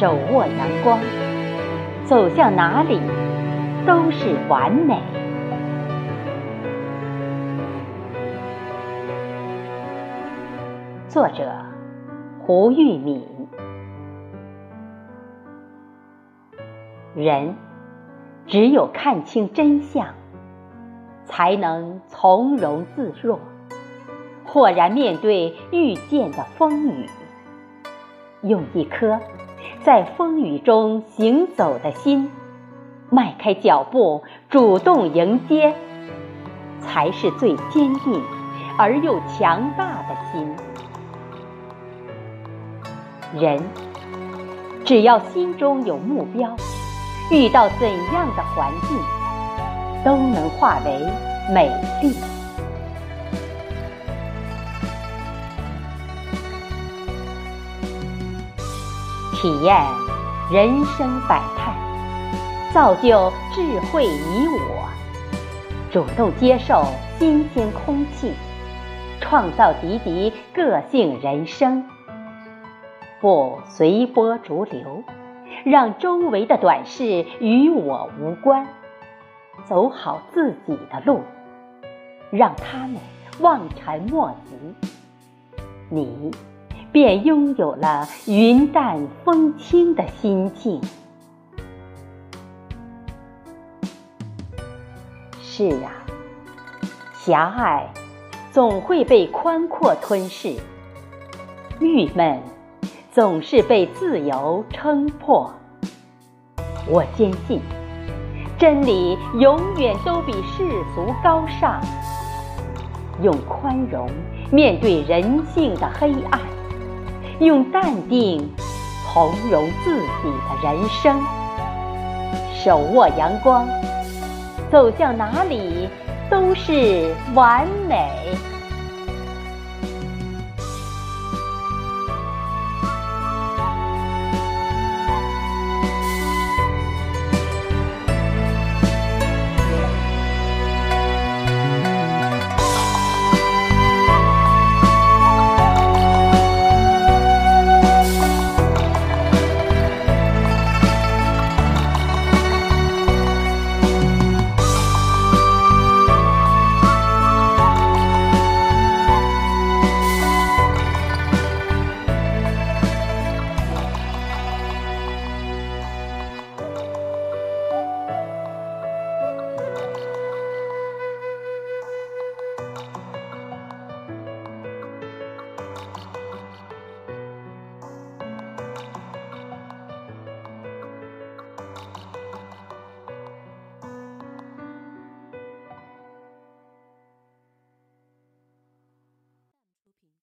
手握阳光，走向哪里都是完美。作者：胡玉敏。人只有看清真相，才能从容自若，豁然面对遇见的风雨。用一颗在风雨中行走的心，迈开脚步，主动迎接，才是最坚定而又强大的心。人只要心中有目标，遇到怎样的环境，都能化为美丽。体验人生百态，造就智慧你我。主动接受新鲜空气，创造迪迪个性人生。不随波逐流，让周围的短视与我无关，走好自己的路，让他们望尘莫及，你便拥有了云淡风轻的心境。是啊，狭隘总会被宽阔吞噬，郁闷。总是被自由撑破。我坚信，真理永远都比世俗高尚。用宽容面对人性的黑暗，用淡定从容自己的人生。手握阳光，走向哪里都是完美。